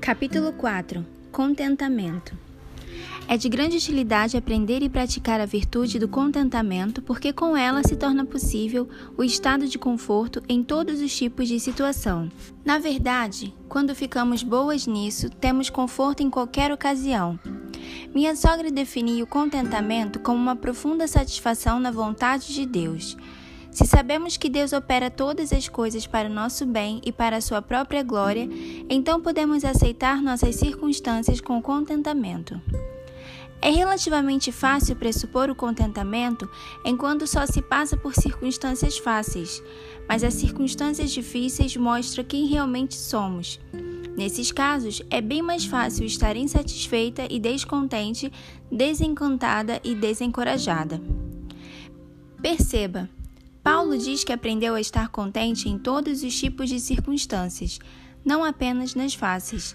Capítulo 4 Contentamento É de grande utilidade aprender e praticar a virtude do contentamento, porque com ela se torna possível o estado de conforto em todos os tipos de situação. Na verdade, quando ficamos boas nisso, temos conforto em qualquer ocasião. Minha sogra definiu o contentamento como uma profunda satisfação na vontade de Deus. Se sabemos que Deus opera todas as coisas para o nosso bem e para a sua própria glória, então podemos aceitar nossas circunstâncias com contentamento. É relativamente fácil pressupor o contentamento enquanto só se passa por circunstâncias fáceis, mas as circunstâncias difíceis mostram quem realmente somos. Nesses casos, é bem mais fácil estar insatisfeita e descontente, desencantada e desencorajada. Perceba, Paulo diz que aprendeu a estar contente em todos os tipos de circunstâncias, não apenas nas fáceis.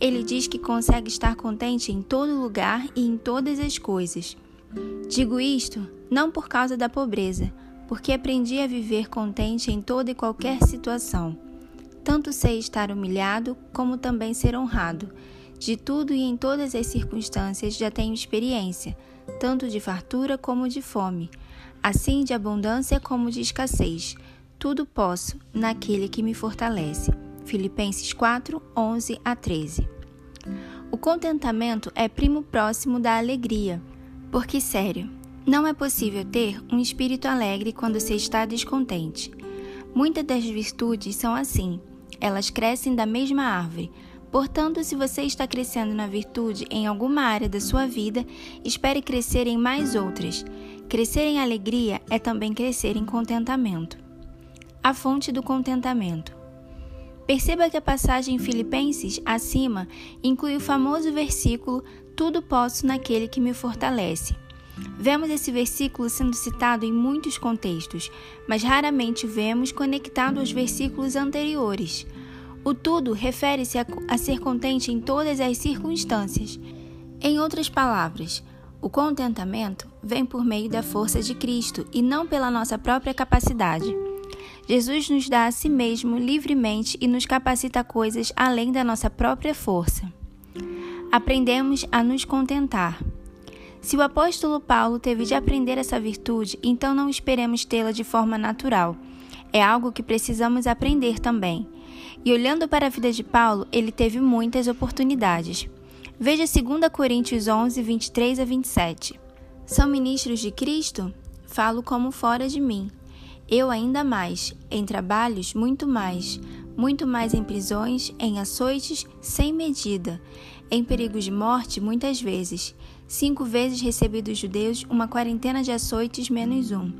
Ele diz que consegue estar contente em todo lugar e em todas as coisas. Digo isto não por causa da pobreza, porque aprendi a viver contente em toda e qualquer situação. Tanto sei estar humilhado, como também ser honrado. De tudo e em todas as circunstâncias já tenho experiência, tanto de fartura como de fome assim de abundância como de escassez. Tudo posso naquele que me fortalece. Filipenses 4, 11 a 13. O contentamento é primo próximo da alegria, porque, sério, não é possível ter um espírito alegre quando se está descontente. Muitas das virtudes são assim, elas crescem da mesma árvore. Portanto, se você está crescendo na virtude em alguma área da sua vida, espere crescer em mais outras. Crescer em alegria é também crescer em contentamento. A fonte do contentamento. Perceba que a passagem em Filipenses, acima, inclui o famoso versículo Tudo posso naquele que me fortalece. Vemos esse versículo sendo citado em muitos contextos, mas raramente vemos conectado aos versículos anteriores. O tudo refere-se a, a ser contente em todas as circunstâncias. Em outras palavras, o contentamento vem por meio da força de Cristo e não pela nossa própria capacidade. Jesus nos dá a si mesmo livremente e nos capacita a coisas além da nossa própria força. Aprendemos a nos contentar. Se o apóstolo Paulo teve de aprender essa virtude, então não esperemos tê-la de forma natural. É algo que precisamos aprender também. E olhando para a vida de Paulo, ele teve muitas oportunidades. Veja 2 Coríntios 11, 23 a 27. São ministros de Cristo? Falo como fora de mim. Eu ainda mais, em trabalhos, muito mais, muito mais em prisões, em açoites, sem medida, em perigos de morte, muitas vezes. Cinco vezes recebi dos judeus uma quarentena de açoites menos um.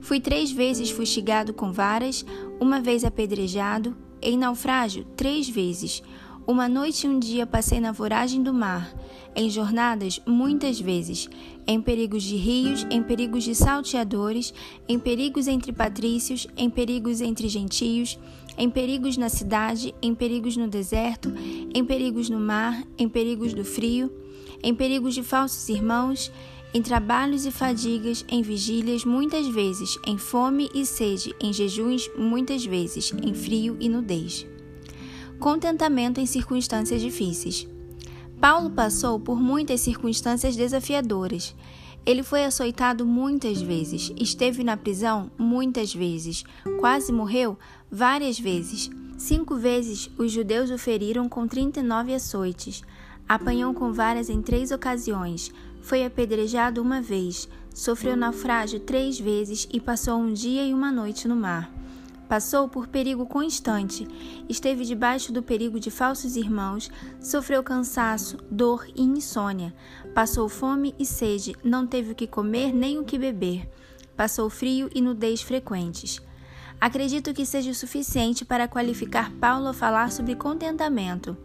Fui três vezes fustigado com varas, uma vez apedrejado, em naufrágio, três vezes uma noite e um dia passei na voragem do mar, em jornadas muitas vezes, em perigos de rios, em perigos de salteadores, em perigos entre patrícios, em perigos entre gentios, em perigos na cidade, em perigos no deserto, em perigos no mar, em perigos do frio, em perigos de falsos irmãos, em trabalhos e fadigas, em vigílias muitas vezes, em fome e sede, em jejuns muitas vezes, em frio e nudez contentamento em circunstâncias difíceis. Paulo passou por muitas circunstâncias desafiadoras. Ele foi açoitado muitas vezes, esteve na prisão muitas vezes, quase morreu várias vezes. Cinco vezes os judeus o feriram com 39 açoites. Apanhou com varas em três ocasiões, foi apedrejado uma vez, sofreu naufrágio três vezes e passou um dia e uma noite no mar. Passou por perigo constante, esteve debaixo do perigo de falsos irmãos, sofreu cansaço, dor e insônia, passou fome e sede, não teve o que comer nem o que beber, passou frio e nudez frequentes. Acredito que seja o suficiente para qualificar Paulo a falar sobre contentamento.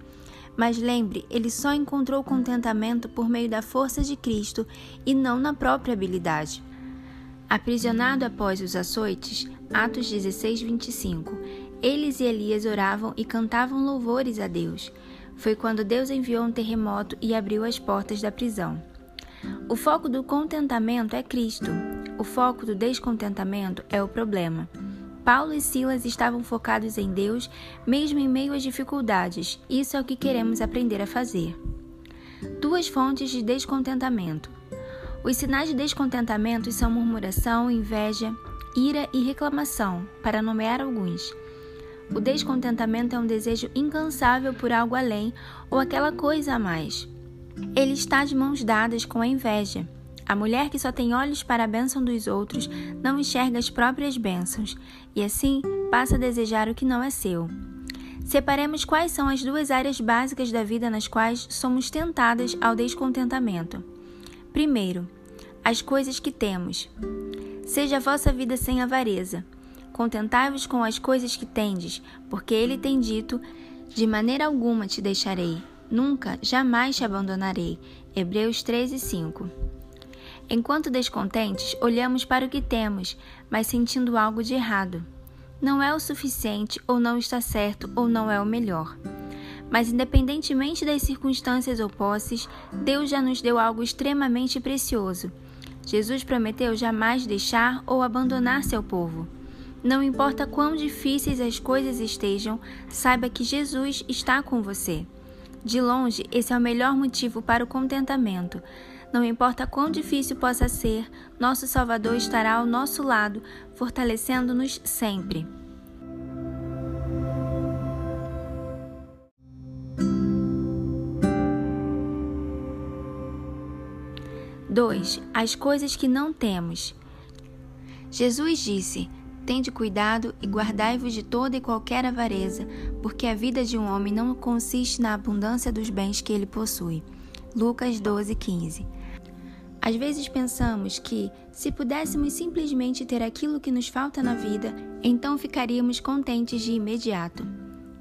Mas lembre, ele só encontrou contentamento por meio da força de Cristo e não na própria habilidade. Aprisionado após os açoites, Atos 16, 25. Eles e Elias oravam e cantavam louvores a Deus. Foi quando Deus enviou um terremoto e abriu as portas da prisão. O foco do contentamento é Cristo. O foco do descontentamento é o problema. Paulo e Silas estavam focados em Deus, mesmo em meio às dificuldades. Isso é o que queremos aprender a fazer. Duas fontes de descontentamento. Os sinais de descontentamento são murmuração, inveja, ira e reclamação, para nomear alguns. O descontentamento é um desejo incansável por algo além ou aquela coisa a mais. Ele está de mãos dadas com a inveja. A mulher que só tem olhos para a bênção dos outros não enxerga as próprias bênçãos e assim passa a desejar o que não é seu. Separemos quais são as duas áreas básicas da vida nas quais somos tentadas ao descontentamento. Primeiro, as coisas que temos. Seja a vossa vida sem avareza. Contentai-vos com as coisas que tendes, porque ele tem dito: De maneira alguma te deixarei, nunca, jamais te abandonarei. Hebreus 13, 5. Enquanto descontentes, olhamos para o que temos, mas sentindo algo de errado. Não é o suficiente, ou não está certo, ou não é o melhor. Mas, independentemente das circunstâncias ou posses, Deus já nos deu algo extremamente precioso. Jesus prometeu jamais deixar ou abandonar seu povo. Não importa quão difíceis as coisas estejam, saiba que Jesus está com você. De longe, esse é o melhor motivo para o contentamento. Não importa quão difícil possa ser, nosso Salvador estará ao nosso lado, fortalecendo-nos sempre. Dois, as coisas que não temos. Jesus disse: Tende cuidado e guardai-vos de toda e qualquer avareza, porque a vida de um homem não consiste na abundância dos bens que ele possui. Lucas 12, 15. Às vezes pensamos que, se pudéssemos simplesmente ter aquilo que nos falta na vida, então ficaríamos contentes de imediato.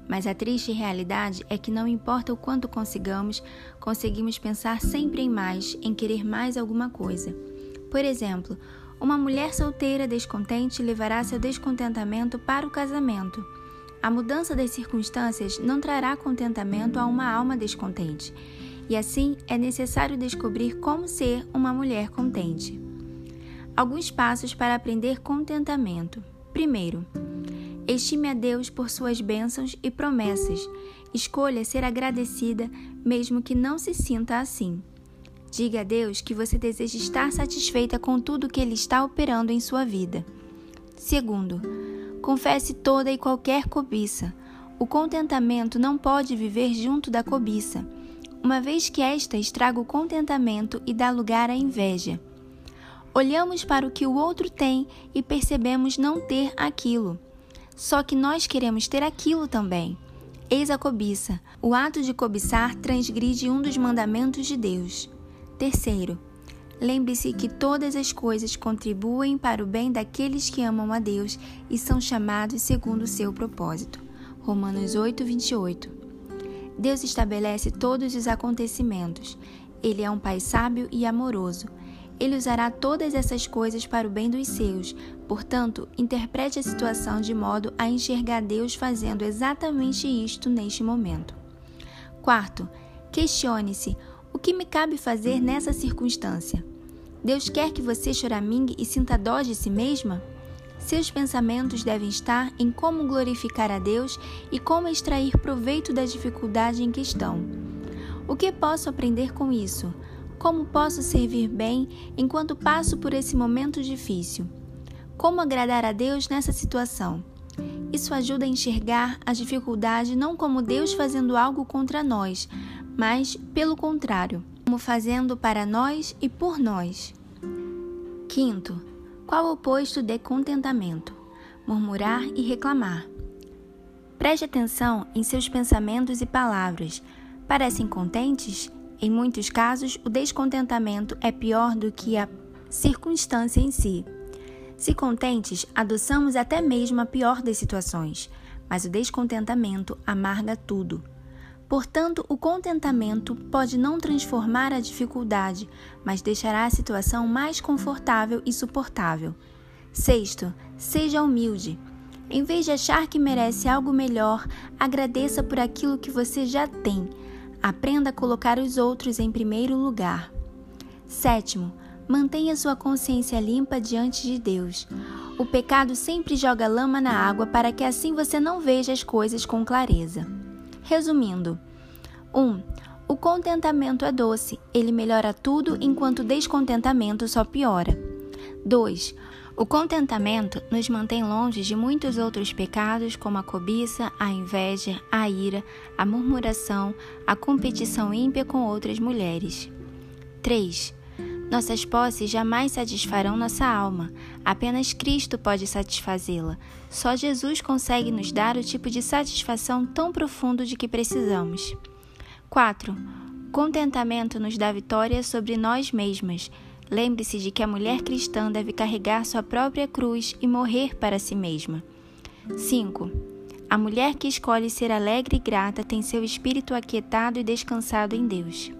Mas a triste realidade é que não importa o quanto consigamos, conseguimos pensar sempre em mais, em querer mais alguma coisa. Por exemplo, uma mulher solteira descontente levará seu descontentamento para o casamento. A mudança das circunstâncias não trará contentamento a uma alma descontente e assim é necessário descobrir como ser uma mulher contente. Alguns passos para aprender contentamento. Primeiro, estime a Deus por suas bênçãos e promessas. Escolha ser agradecida, mesmo que não se sinta assim. Diga a Deus que você deseja estar satisfeita com tudo que Ele está operando em sua vida. Segundo, confesse toda e qualquer cobiça. O contentamento não pode viver junto da cobiça uma vez que esta estraga o contentamento e dá lugar à inveja. Olhamos para o que o outro tem e percebemos não ter aquilo. Só que nós queremos ter aquilo também. Eis a cobiça. O ato de cobiçar transgride um dos mandamentos de Deus. Terceiro, lembre-se que todas as coisas contribuem para o bem daqueles que amam a Deus e são chamados segundo o seu propósito. Romanos 8, 28. Deus estabelece todos os acontecimentos. Ele é um Pai sábio e amoroso. Ele usará todas essas coisas para o bem dos seus. Portanto, interprete a situação de modo a enxergar Deus fazendo exatamente isto neste momento. Quarto, questione-se: o que me cabe fazer nessa circunstância? Deus quer que você choramingue e sinta dó de si mesma? Seus pensamentos devem estar em como glorificar a Deus e como extrair proveito da dificuldade em questão. O que posso aprender com isso? Como posso servir bem enquanto passo por esse momento difícil? Como agradar a Deus nessa situação? Isso ajuda a enxergar a dificuldade não como Deus fazendo algo contra nós, mas, pelo contrário, como fazendo para nós e por nós. Quinto, qual o oposto de contentamento? Murmurar e reclamar. Preste atenção em seus pensamentos e palavras. Parecem contentes? Em muitos casos, o descontentamento é pior do que a circunstância em si. Se contentes, adoçamos até mesmo a pior das situações, mas o descontentamento amarga tudo. Portanto, o contentamento pode não transformar a dificuldade, mas deixará a situação mais confortável e suportável. Sexto, seja humilde. Em vez de achar que merece algo melhor, agradeça por aquilo que você já tem. Aprenda a colocar os outros em primeiro lugar. Sétimo, mantenha sua consciência limpa diante de Deus. O pecado sempre joga lama na água para que assim você não veja as coisas com clareza. Resumindo: 1. Um, o contentamento é doce, ele melhora tudo enquanto o descontentamento só piora. 2. O contentamento nos mantém longe de muitos outros pecados, como a cobiça, a inveja, a ira, a murmuração, a competição ímpia com outras mulheres. 3. Nossas posses jamais satisfarão nossa alma, apenas Cristo pode satisfazê-la. Só Jesus consegue nos dar o tipo de satisfação tão profundo de que precisamos. 4. Contentamento nos dá vitória sobre nós mesmas Lembre-se de que a mulher cristã deve carregar sua própria cruz e morrer para si mesma. 5. A mulher que escolhe ser alegre e grata tem seu espírito aquietado e descansado em Deus.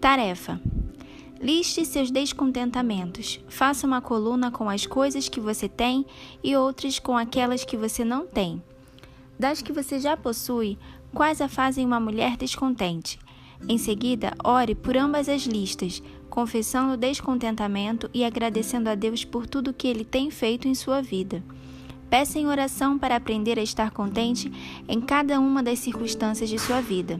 Tarefa: Liste seus descontentamentos. Faça uma coluna com as coisas que você tem e outras com aquelas que você não tem. Das que você já possui, quais a fazem uma mulher descontente? Em seguida, ore por ambas as listas, confessando o descontentamento e agradecendo a Deus por tudo que Ele tem feito em sua vida. Peça em oração para aprender a estar contente em cada uma das circunstâncias de sua vida.